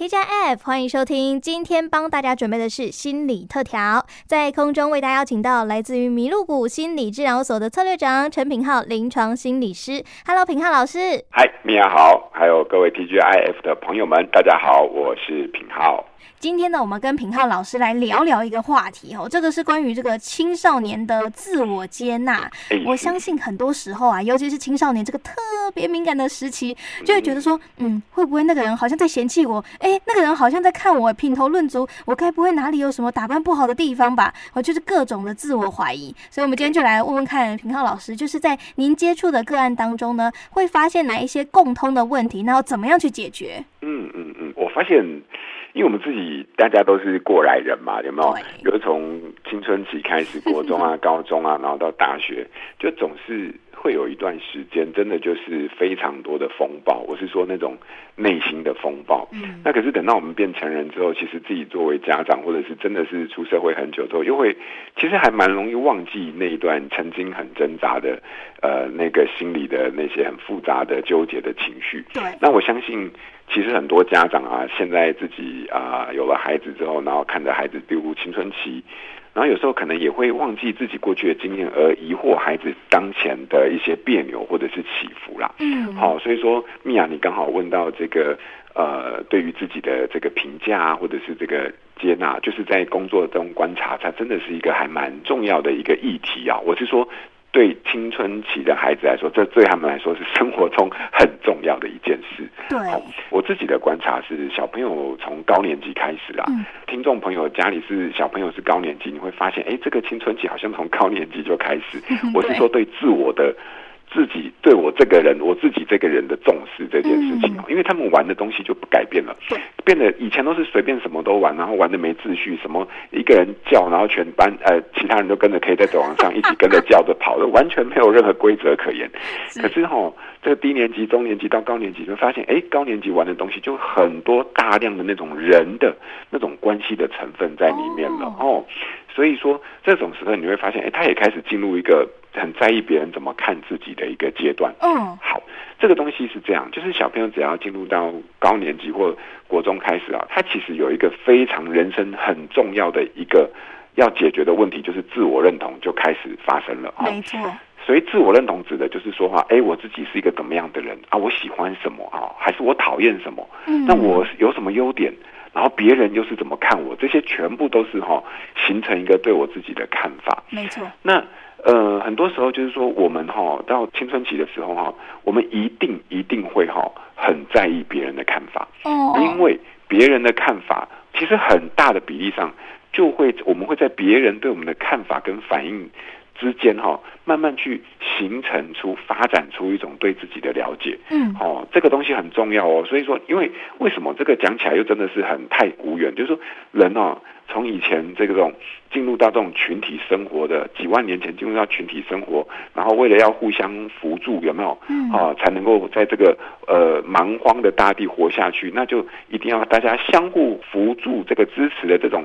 TGIF，欢迎收听。今天帮大家准备的是心理特调，在空中为大家邀请到来自于麋鹿谷心理治疗所的策略长陈品浩临床心理师。Hello，品浩老师。嗨，米娅好，还有各位 TGIF 的朋友们，大家好，我是品浩。今天呢，我们跟品浩老师来聊聊一个话题哦，这个是关于这个青少年的自我接纳。我相信很多时候啊，尤其是青少年这个特别敏感的时期，就会觉得说，嗯，会不会那个人好像在嫌弃我？哎，那个人好像在看我品头论足，我该不会哪里有什么打扮不好的地方吧？我就是各种的自我怀疑。所以，我们今天就来问问看品浩老师，就是在您接触的个案当中呢，会发现哪一些共通的问题，然后怎么样去解决？嗯嗯嗯，我发现。因为我们自己大家都是过来人嘛，有没有？有从青春期开始，国中啊、高中啊，然后到大学，就总是会有一段时间，真的就是非常多的风暴。我是说那种内心的风暴。嗯。那可是等到我们变成人之后，其实自己作为家长，或者是真的是出社会很久之后，又会其实还蛮容易忘记那一段曾经很挣扎的呃那个心理的那些很复杂的纠结的情绪。对。那我相信。其实很多家长啊，现在自己啊有了孩子之后，然后看着孩子进入青春期，然后有时候可能也会忘记自己过去的经验，而疑惑孩子当前的一些别扭或者是起伏啦。嗯，好，所以说米娅，你刚好问到这个呃，对于自己的这个评价啊或者是这个接纳，就是在工作中观察，它真的是一个还蛮重要的一个议题啊。我是说。对青春期的孩子来说，这对他们来说是生活中很重要的一件事。对，我自己的观察是，小朋友从高年级开始啦。嗯、听众朋友家里是小朋友是高年级，你会发现，哎，这个青春期好像从高年级就开始。我是说，对自我的。自己对我这个人，我自己这个人的重视这件事情，因为他们玩的东西就不改变了，变得以前都是随便什么都玩，然后玩的没秩序，什么一个人叫，然后全班呃其他人都跟着，可以在走廊上一起跟着叫着跑的，完全没有任何规则可言。可是哈，这个低年级、中年级到高年级，就发现哎，高年级玩的东西就很多大量的那种人的那种关系的成分在里面了哦。所以说，这种时候你会发现，哎，他也开始进入一个很在意别人怎么看自己的一个阶段。嗯，好，这个东西是这样，就是小朋友只要进入到高年级或国中开始啊，他其实有一个非常人生很重要的一个要解决的问题，就是自我认同就开始发生了。没错，所以自我认同指的就是说话，哎，我自己是一个怎么样的人啊？我喜欢什么啊？还是我讨厌什么？嗯，那我有什么优点？然后别人又是怎么看我？这些全部都是哈、哦，形成一个对我自己的看法。没错。那呃，很多时候就是说，我们哈、哦、到青春期的时候哈、哦，我们一定一定会哈、哦、很在意别人的看法。哦。因为别人的看法，其实很大的比例上，就会我们会在别人对我们的看法跟反应之间哈、哦，慢慢去形成出、发展出一种对自己的了解。嗯，哦，这个东西很重要哦。所以说，因为为什么这个讲起来又真的是很太古远？就是说，人哦，从以前这种进入到这种群体生活的几万年前进入到群体生活，然后为了要互相扶助，有没有？嗯，啊，才能够在这个呃蛮荒的大地活下去，那就一定要大家相互扶助，这个支持的这种。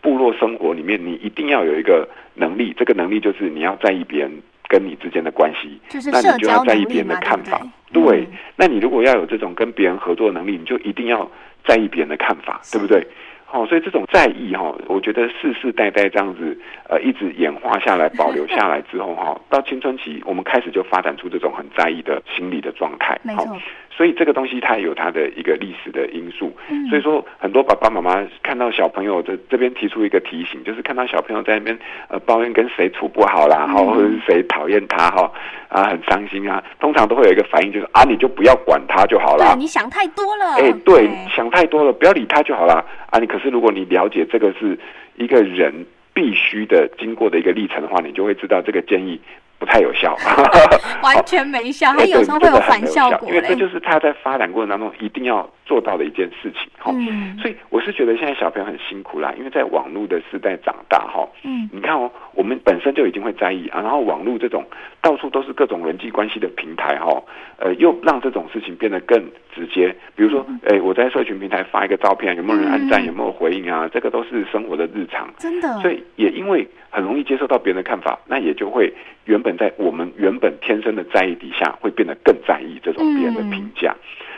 部落生活里面，你一定要有一个能力，这个能力就是你要在意别人跟你之间的关系，就是那你就要在意别人的看法。对，对，对，那你如果要有这种跟别人合作的能力，你就一定要在意别人的看法，对不对？好，所以这种在意哈，我觉得世世代代这样子呃一直演化下来，保留下来之后哈，到青春期我们开始就发展出这种很在意的心理的状态。没错。所以这个东西它有它的一个历史的因素，嗯、所以说很多爸爸妈妈看到小朋友这这边提出一个提醒，就是看到小朋友在那边呃抱怨跟谁处不好啦，哈、嗯，或者是谁讨厌他哈，啊很伤心啊，通常都会有一个反应就是啊你就不要管他就好了，对，你想太多了，哎、对想太多了，不要理他就好了啊，你可是如果你了解这个是一个人必须的经过的一个历程的话，你就会知道这个建议。不太有效，完全没效，它有时候会有反效果，因为这就是他在发展过程当中一定要做到的一件事情。哈、嗯，所以我是觉得现在小朋友很辛苦啦，因为在网络的时代长大，哈，嗯，你看哦，我们本身就已经会在意啊，然后网络这种到处都是各种人际关系的平台，哈，呃，又让这种事情变得更直接。比如说，哎、嗯，我在社群平台发一个照片，有没有人按赞，有没有回应啊？这个都是生活的日常，真的。所以也因为很容易接受到别人的看法，那也就会原本在我们原本天生的在意底下，会变得更在意这种别人的评价。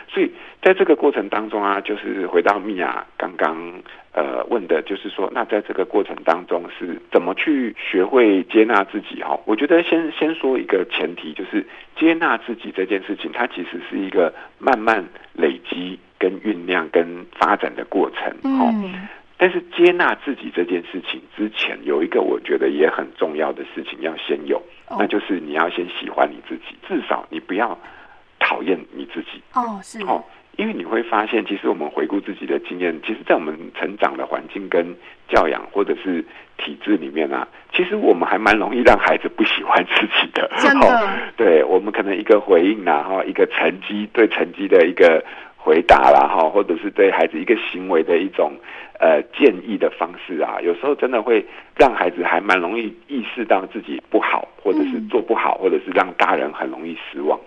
所以在这个过程当中啊，就是回到米娅刚刚呃问的，就是说，那在这个过程当中是怎么去学会接纳自己？哈，我觉得先先说一个前提，就是接纳自己这件事情，它其实是一个慢慢累积、跟酝酿、跟发展的过程。嗯。但是接纳自己这件事情之前，有一个我觉得也很重要的事情要先有，那就是你要先喜欢你自己，至少你不要讨厌你自己。哦，是哦，因为你会发现，其实我们回顾自己的经验，其实，在我们成长的环境跟教养或者是体制里面啊，其实我们还蛮容易让孩子不喜欢自己的。真的，哦、对我们可能一个回应啊，哈，一个成绩对成绩的一个。回答啦，哈，或者是对孩子一个行为的一种呃建议的方式啊，有时候真的会让孩子还蛮容易意识到自己不好，或者是做不好，或者是让大人很容易失望。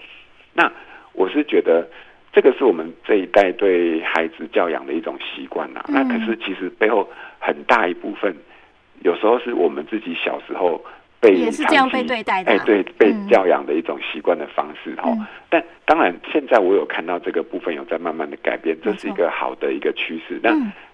那我是觉得这个是我们这一代对孩子教养的一种习惯呐。那可是其实背后很大一部分，有时候是我们自己小时候。被也是这样被对待的，啊，哎，对，被教养的一种习惯的方式哈。嗯、但当然，现在我有看到这个部分有在慢慢的改变，这是一个好的一个趋势。那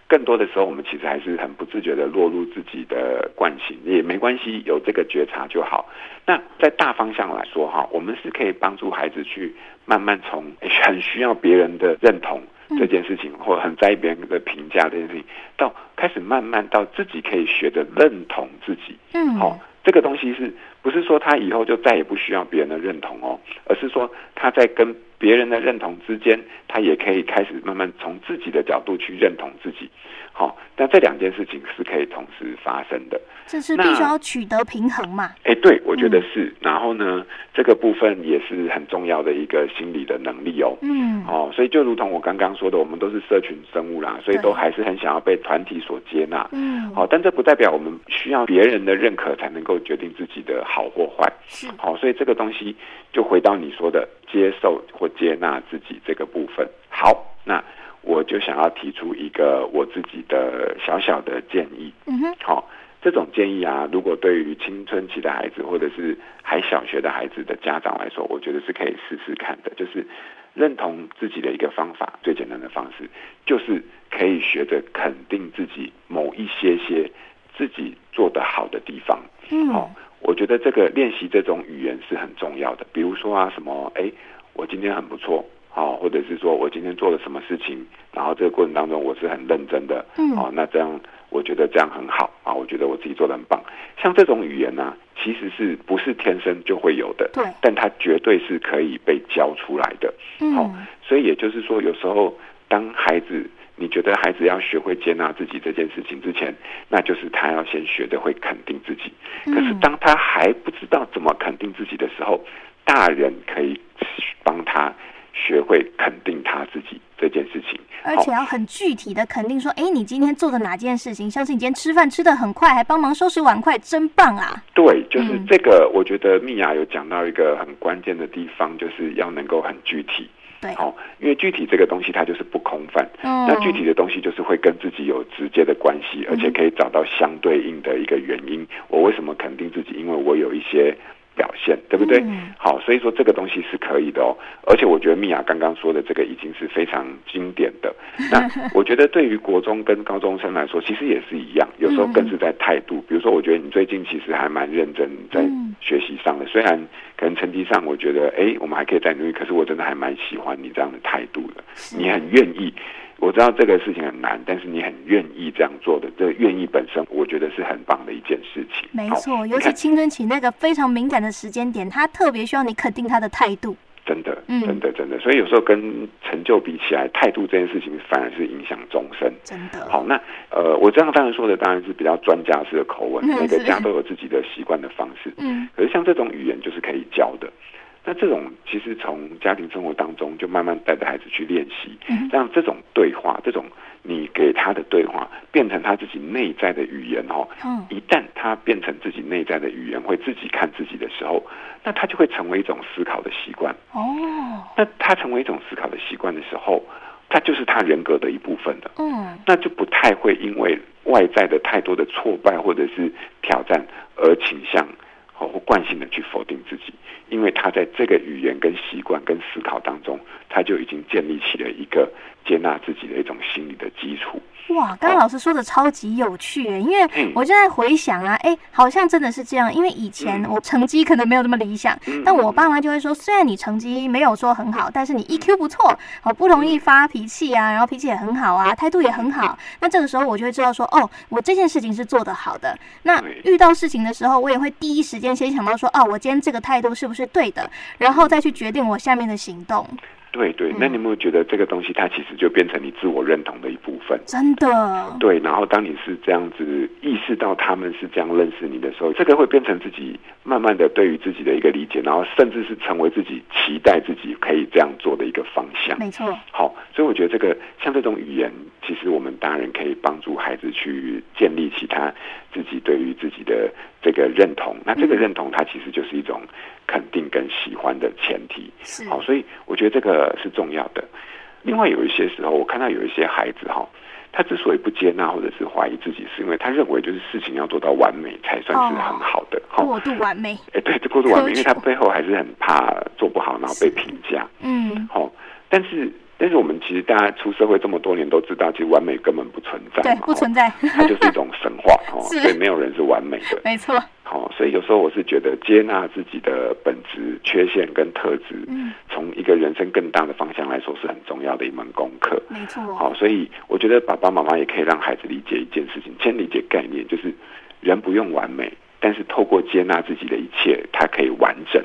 更多的时候，我们其实还是很不自觉的落入自己的惯性，也没关系，有这个觉察就好。那在大方向来说哈，我们是可以帮助孩子去慢慢从很需要别人的认同这件事情，或很在意别人的评价这件事情，到开始慢慢到自己可以学着认同自己。嗯，好。这个东西是不是说他以后就再也不需要别人的认同哦？而是说他在跟别人的认同之间，他也可以开始慢慢从自己的角度去认同自己。好，那这两件事情是可以同时发生的。这是必须要取得平衡嘛？哎，对，我觉得是。嗯、然后呢，这个部分也是很重要的一个心理的能力哦。嗯。哦，所以就如同我刚刚说的，我们都是社群生物啦，所以都还是很想要被团体所接纳。嗯。好，但这不代表我们需要别人的认可才能够决定自己的好或坏。是。好，所以这个东西就回到你说的接受或接纳自己这个部分。好，那。我就想要提出一个我自己的小小的建议。嗯哼，好、哦，这种建议啊，如果对于青春期的孩子或者是还小学的孩子的家长来说，我觉得是可以试试看的。就是认同自己的一个方法，最简单的方式，就是可以学着肯定自己某一些些自己做得好的地方。嗯，好、哦，我觉得这个练习这种语言是很重要的。比如说啊，什么，哎，我今天很不错。哦，或者是说我今天做了什么事情，然后这个过程当中我是很认真的，嗯，哦，那这样我觉得这样很好啊，我觉得我自己做的很棒。像这种语言呢、啊，其实是不是天生就会有的？对，但它绝对是可以被教出来的。嗯，好、哦，所以也就是说，有时候当孩子你觉得孩子要学会接纳自己这件事情之前，那就是他要先学的会肯定自己。可是当他还不知道怎么肯定自己的时候，大人可以帮他。学会肯定他自己这件事情，而且要很具体的肯定说，哎，你今天做的哪件事情？像是你今天吃饭吃的很快，还帮忙收拾碗筷，真棒啊！对，就是这个。我觉得米娅有讲到一个很关键的地方，就是要能够很具体。对，好，因为具体这个东西它就是不空泛。嗯，那具体的东西就是会跟自己有直接的关系，而且可以找到相对应的一个原因。我为什么肯定自己？因为我有一些。表现对不对？嗯、好，所以说这个东西是可以的哦。而且我觉得米娅刚刚说的这个已经是非常经典的。那我觉得对于国中跟高中生来说，其实也是一样。有时候更是在态度。比如说，我觉得你最近其实还蛮认真在学习上的，虽然可能成绩上我觉得哎，我们还可以再努力。可是我真的还蛮喜欢你这样的态度的。你很愿意。我知道这个事情很难，但是你很愿意这样做的，这个愿意本身，我觉得是很棒的一件事情。没错，尤其青春期那个非常敏感的时间点，他特别需要你肯定他的态度。真的，真的，真的。所以有时候跟成就比起来，态度这件事情反而是影响终身。真的。好，那呃，我这样当然说的当然是比较专家式的口吻，每个家都有自己的习惯的方式。嗯。可是像这种语言就是可以教的。那这种其实从家庭生活当中就慢慢带着孩子去练习，让这种对话，这种你给他的对话变成他自己内在的语言哦。一旦他变成自己内在的语言，会自己看自己的时候，那他就会成为一种思考的习惯。哦，那他成为一种思考的习惯的时候，他就是他人格的一部分的。嗯，那就不太会因为外在的太多的挫败或者是挑战而倾向。或惯性的去否定自己，因为他在这个语言跟习惯跟思考当中他就已经建立起了一个接纳自己的一种心理的基础。哇，刚刚老师说的超级有趣诶，因为我就在回想啊，哎、欸，好像真的是这样。因为以前我成绩可能没有那么理想，但我爸妈就会说，虽然你成绩没有说很好，但是你 EQ 不错，好不容易发脾气啊，然后脾气也很好啊，态度也很好。那这个时候我就会知道说，哦，我这件事情是做得好的。那遇到事情的时候，我也会第一时间先想到说，哦，我今天这个态度是不是对的，然后再去决定我下面的行动。对对，那你有没有觉得这个东西它其实就变成你自我认同的一部分？真的。对，然后当你是这样子意识到他们是这样认识你的时候，这个会变成自己慢慢的对于自己的一个理解，然后甚至是成为自己期待自己可以这样做的一个方向。没错。好，所以我觉得这个像这种语言，其实我们大人可以帮助孩子去建立起他自己对于自己的这个认同。那这个认同，它其实就是一种。肯定跟喜欢的前提，好，所以我觉得这个是重要的。另外有一些时候，我看到有一些孩子哈，他之所以不接纳或者是怀疑自己，是因为他认为就是事情要做到完美才算是很好的，哦、过度完美。哎，对，这过度完美，因为他背后还是很怕做不好，然后被评价。嗯，好，但是但是我们其实大家出社会这么多年都知道，其实完美根本不存在，对，不存在，它就是一种神话哦，所以没有人是完美的，没错。好，所以有时候我是觉得接纳自己的本质、缺陷跟特质，嗯，从一个人生更大的方向来说，是很重要的一门功课。没错。好，所以我觉得爸爸妈妈也可以让孩子理解一件事情，先理解概念，就是人不用完美，但是透过接纳自己的一切，他可以完整。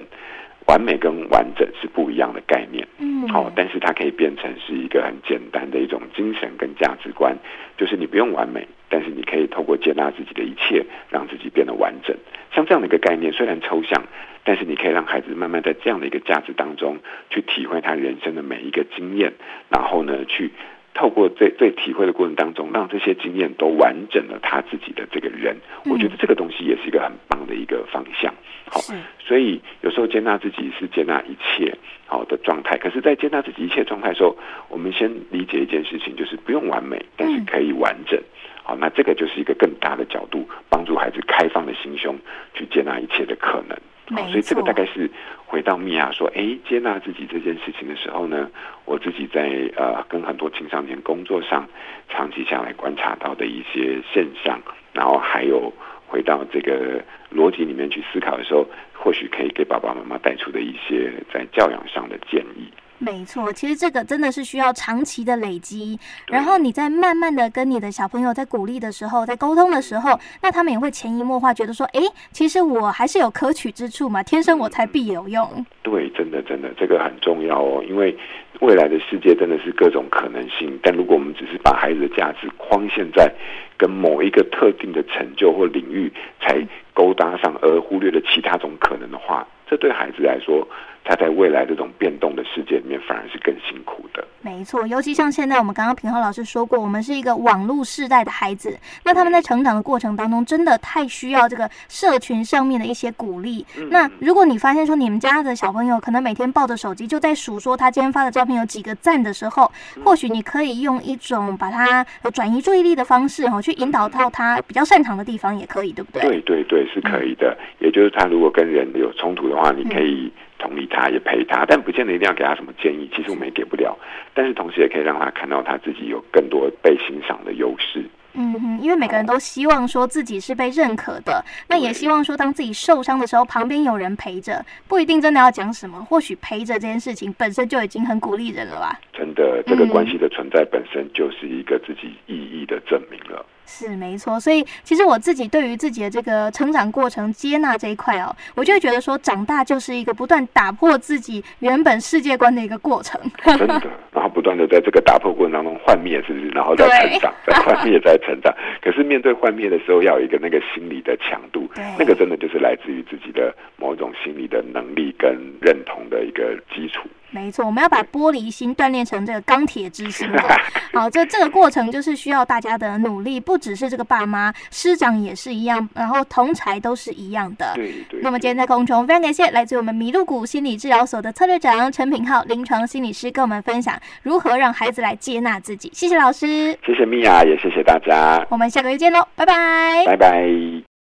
完美跟完整是不一样的概念，嗯，好，但是它可以变成是一个很简单的一种精神跟价值观，就是你不用完美，但是你可以透过接纳自己的一切，让自己变得完整。像这样的一个概念，虽然抽象，但是你可以让孩子慢慢在这样的一个价值当中去体会他人生的每一个经验，然后呢，去。透过这这体会的过程当中，让这些经验都完整了他自己的这个人，嗯，我觉得这个东西也是一个很棒的一个方向。好，所以有时候接纳自己是接纳一切好的状态。可是，在接纳自己一切状态的时候，我们先理解一件事情，就是不用完美，但是可以完整。好，那这个就是一个更大的角度，帮助孩子开放的心胸去接纳一切的可能。好，所以这个大概是回到米娅说，哎，接纳自己这件事情的时候呢，我自己在呃跟很多青少年工作上长期下来观察到的一些现象，然后还有回到这个逻辑里面去思考的时候，或许可以给爸爸妈妈带出的一些在教养上的建议。没错，其实这个真的是需要长期的累积，然后你在慢慢的跟你的小朋友在鼓励的时候，在沟通的时候，那他们也会潜移默化觉得说，哎，其实我还是有可取之处嘛，天生我才必有用。对，真的真的，这个很重要哦，因为未来的世界真的是各种可能性，但如果我们只是把孩子的价值框限在跟某一个特定的成就或领域才勾搭上，而忽略了其他种可能的话，这对孩子来说。他在未来这种变动的世界里面，反而是更辛苦的。没错，尤其像现在，我们刚刚平浩老师说过，我们是一个网络世代的孩子，那他们在成长的过程当中，真的太需要这个社群上面的一些鼓励。嗯、那如果你发现说，你们家的小朋友可能每天抱着手机，就在数说他今天发的照片有几个赞的时候，或许你可以用一种把他转移注意力的方式，哈，去引导到他比较擅长的地方，也可以，对不对？对对对，是可以的。嗯、也就是他如果跟人有冲突的话，你可以。同理他，也陪他，但不见得一定要给他什么建议。其实我们也给不了，但是同时也可以让他看到他自己有更多被欣赏的优势。嗯哼，因为每个人都希望说自己是被认可的，那也希望说当自己受伤的时候，旁边有人陪着，不一定真的要讲什么，或许陪着这件事情本身就已经很鼓励人了吧。真的，这个关系的存在本身就是一个自己意义的证明了。是没错，所以其实我自己对于自己的这个成长过程接纳这一块哦，我就会觉得说，长大就是一个不断打破自己原本世界观的一个过程。真的，然后不断的在这个打破过程当中幻灭，是不是？然后再成长，再幻灭，再成长。可是面对幻灭的时候，要有一个那个心理的强度，那个真的就是来自于自己的某种心理的能力跟认同的一个基础。没错，我们要把玻璃心锻炼成这个钢铁之心。好，这这个过程就是需要大家的努力，不只是这个爸妈，师长也是一样，然后同才都是一样的。对对。那么今天在空中非常感谢来自我们麋鹿谷心理治疗所的策略长陈品浩临床心理师跟我们分享如何让孩子来接纳自己。谢谢老师，谢谢米娅，也谢谢大家。我们下个月见喽，拜拜，拜拜。